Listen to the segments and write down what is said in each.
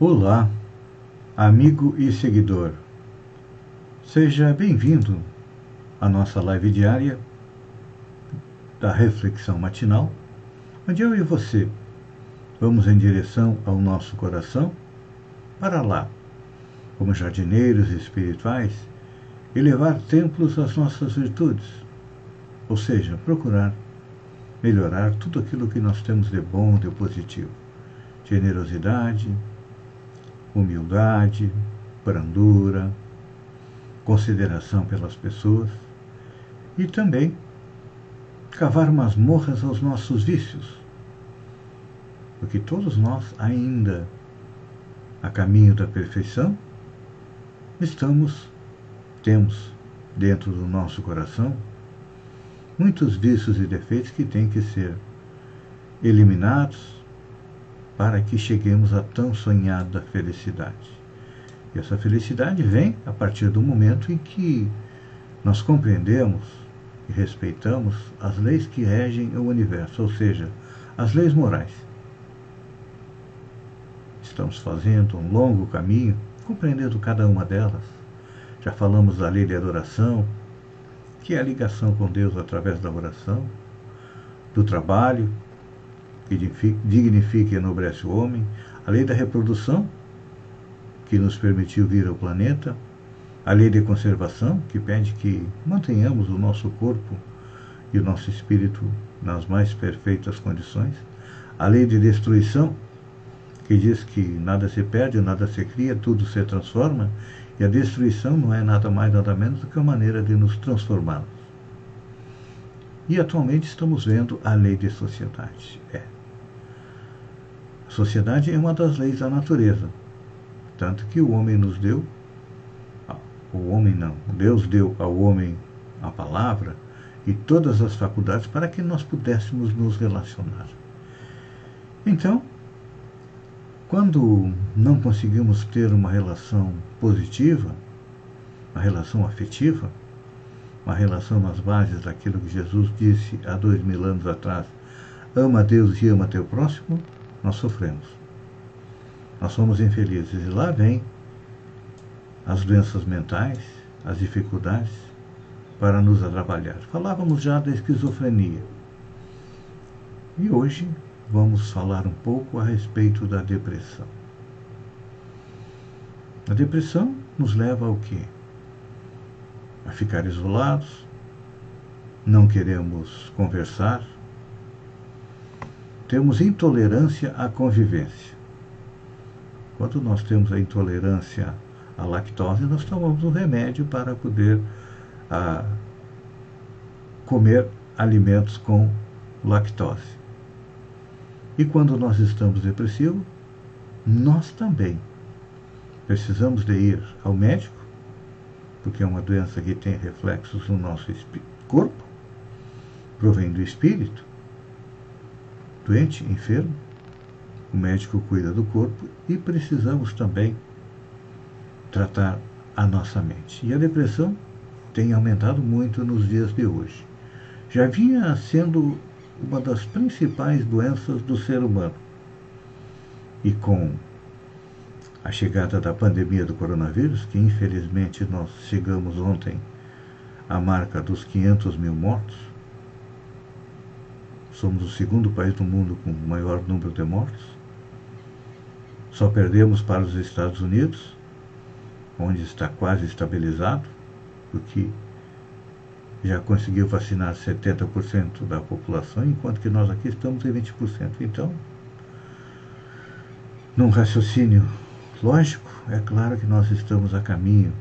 Olá, amigo e seguidor. Seja bem-vindo à nossa live diária da reflexão matinal, onde eu e você vamos em direção ao nosso coração para lá, como jardineiros espirituais, elevar templos às nossas virtudes, ou seja, procurar melhorar tudo aquilo que nós temos de bom, de positivo. Generosidade, humildade, brandura, consideração pelas pessoas e também cavar masmorras aos nossos vícios. Porque todos nós, ainda a caminho da perfeição, estamos, temos dentro do nosso coração muitos vícios e defeitos que têm que ser eliminados para que cheguemos à tão sonhada felicidade. E essa felicidade vem a partir do momento em que nós compreendemos e respeitamos as leis que regem o universo, ou seja, as leis morais. Estamos fazendo um longo caminho, compreendendo cada uma delas. Já falamos da lei de adoração, que é a ligação com Deus através da oração, do trabalho, que dignifica e enobrece o homem, a lei da reprodução, que nos permitiu vir ao planeta, a lei de conservação, que pede que mantenhamos o nosso corpo e o nosso espírito nas mais perfeitas condições, a lei de destruição, que diz que nada se perde, nada se cria, tudo se transforma, e a destruição não é nada mais, nada menos do que uma maneira de nos transformarmos. E atualmente estamos vendo a lei de sociedade. É, sociedade é uma das leis da natureza. Tanto que o homem nos deu, o homem não, Deus deu ao homem a palavra e todas as faculdades para que nós pudéssemos nos relacionar. Então, quando não conseguimos ter uma relação positiva, uma relação afetiva, uma relação nas bases daquilo que Jesus disse há dois mil anos atrás, ama Deus e ama teu próximo, nós sofremos. Nós somos infelizes. E lá vem as doenças mentais, as dificuldades para nos atrapalhar. Falávamos já da esquizofrenia. E hoje vamos falar um pouco a respeito da depressão. A depressão nos leva ao quê? A ficar isolados, não queremos conversar, temos intolerância à convivência. Quando nós temos a intolerância à lactose, nós tomamos um remédio para poder a, ah, comer alimentos com lactose. E quando nós estamos depressivos, nós também precisamos de ir ao médico, porque é uma doença que tem reflexos no nosso corpo, provém do espírito, doente, enfermo, o médico cuida do corpo e precisamos também tratar a nossa mente. E a depressão tem aumentado muito nos dias de hoje. Já vinha sendo uma das principais doenças do ser humano. E com a chegada da pandemia do coronavírus, que infelizmente nós chegamos ontem à marca dos 500 mil mortos, Somos o segundo país do mundo com o maior número de mortos. Só perdemos para os Estados Unidos, onde está quase estabilizado, porque já conseguiu vacinar 70% da população, enquanto que nós aqui estamos em 20%. Então, num raciocínio lógico, é claro que nós estamos a caminho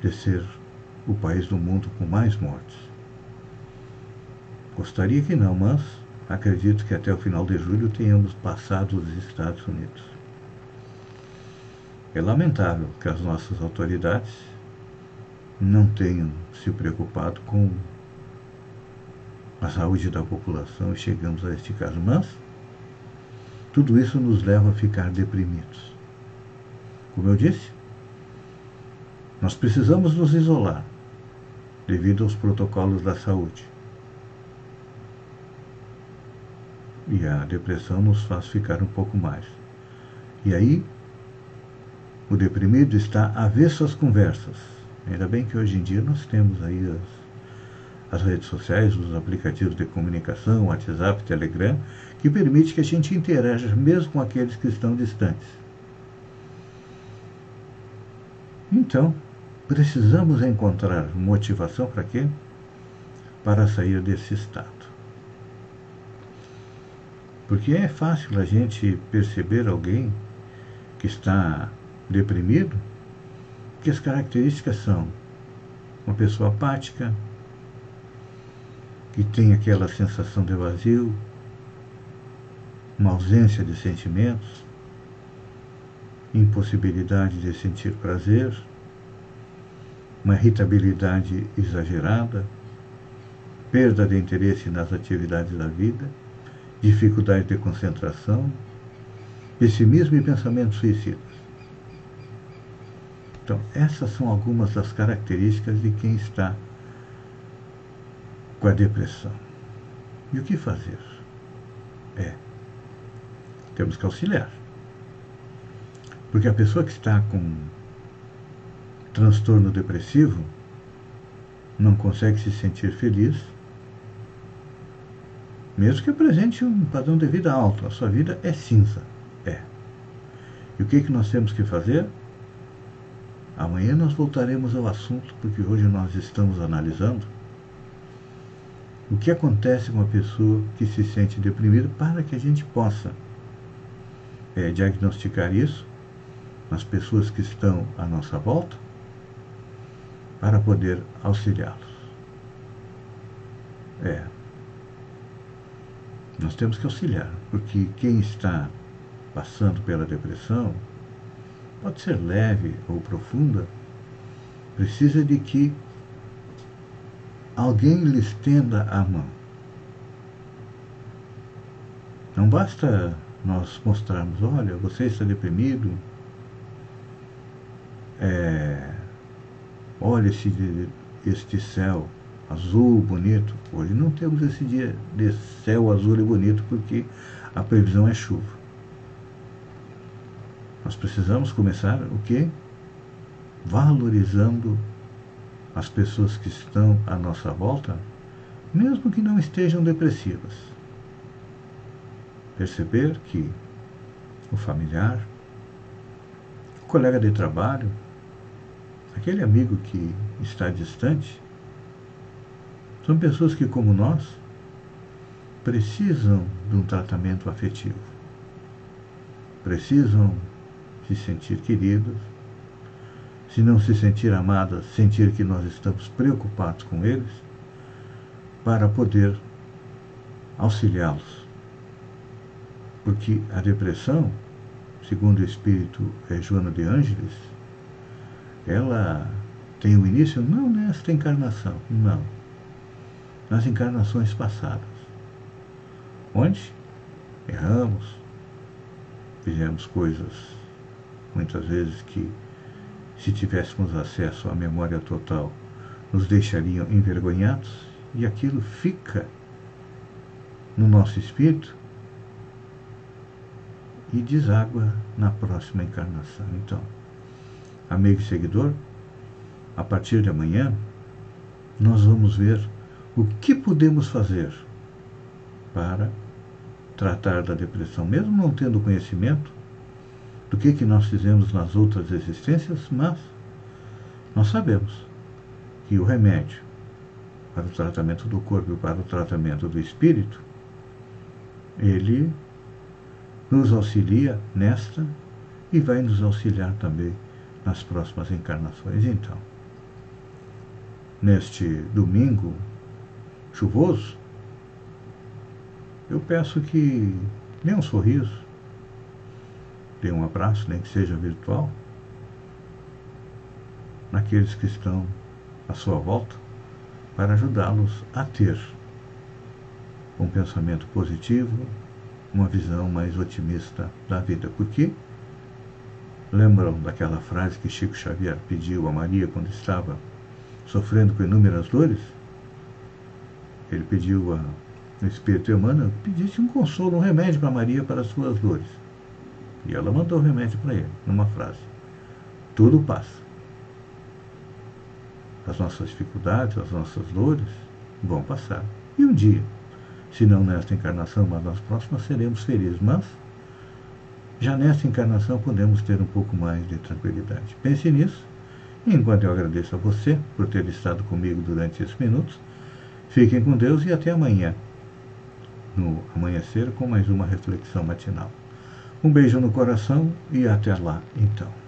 de ser o país do mundo com mais mortes. Gostaria que não, mas acredito que até o final de julho tenhamos passado os Estados Unidos. É lamentável que as nossas autoridades não tenham se preocupado com a saúde da população e chegamos a este caso. Mas tudo isso nos leva a ficar deprimidos. Como eu disse, nós precisamos nos isolar devido aos protocolos da saúde. E a depressão nos faz ficar um pouco mais. E aí, o deprimido está avesso às conversas. Ainda bem que hoje em dia nós temos aí as, as redes sociais, os aplicativos de comunicação, WhatsApp, Telegram, que permite que a gente interaja mesmo com aqueles que estão distantes. Então, precisamos encontrar motivação para quê? Para sair desse estado. Porque é fácil a gente perceber alguém que está deprimido, que as características são uma pessoa apática, que tem aquela sensação de vazio, uma ausência de sentimentos, impossibilidade de sentir prazer, uma irritabilidade exagerada, perda de interesse nas atividades da vida dificuldade de concentração, pessimismo e pensamentos suicidas. Então, essas são algumas das características de quem está com a depressão. E o que fazer? É, temos que auxiliar. Porque a pessoa que está com transtorno depressivo não consegue se sentir feliz, mesmo que apresente um padrão de vida alto, a sua vida é cinza. É. E o que, que nós temos que fazer? Amanhã nós voltaremos ao assunto, porque hoje nós estamos analisando o que acontece com a pessoa que se sente deprimida para que a gente possa é, diagnosticar isso nas pessoas que estão à nossa volta para poder auxiliá-los. É, nós temos que auxiliar, porque quem está passando pela depressão, pode ser leve ou profunda, precisa de que alguém lhe estenda a mão. Não basta nós mostrarmos, olha, você está deprimido, é, olha este céu, azul, bonito. Hoje não temos esse dia de céu azul e bonito porque a previsão é chuva. Nós precisamos começar o quê? Valorizando as pessoas que estão à nossa volta, mesmo que não estejam depressivas. Perceber que o familiar, o colega de trabalho, aquele amigo que está distante, são pessoas que, como nós, precisam de um tratamento afetivo. Precisam se sentir queridos. Se não se sentir amadas, sentir que nós estamos preocupados com eles, para poder auxiliá-los. Porque a depressão, segundo o espírito é, Joana de Ângeles, ela tem o início não nesta encarnação, não nas encarnações passadas, onde? Erramos, fizemos coisas muitas vezes que, se tivéssemos acesso à memória total, nos deixariam envergonhados e aquilo fica no nosso espírito e deságua na próxima encarnação. Então, amigo e seguidor, a partir de amanhã, nós vamos ver o que podemos fazer para tratar da depressão, mesmo não tendo conhecimento do que, que nós fizemos nas outras existências, mas nós sabemos que o remédio para o tratamento do corpo e para o tratamento do espírito, ele nos auxilia nesta e vai nos auxiliar também nas próximas encarnações. Então, neste domingo, chuvoso, eu peço que dê um sorriso, dê um abraço, nem que seja virtual, naqueles que estão à sua volta, para ajudá-los a ter um pensamento positivo, uma visão mais otimista da vida. Porque lembram daquela frase que Chico Xavier pediu a Maria quando estava sofrendo com inúmeras dores? Ele pediu ao Espírito Emmanuel pedisse um consolo, um remédio para Maria para as suas dores. E ela mandou o remédio para ele, numa frase: Tudo passa. As nossas dificuldades, as nossas dores vão passar. E um dia, se não nesta encarnação, mas nas próximas, seremos felizes. Mas já nesta encarnação podemos ter um pouco mais de tranquilidade. Pense nisso. Enquanto eu agradeço a você por ter estado comigo durante esses minutos, fiquem com Deus e até amanhã, no amanhecer, com mais uma reflexão matinal. Um beijo no coração e até lá, então.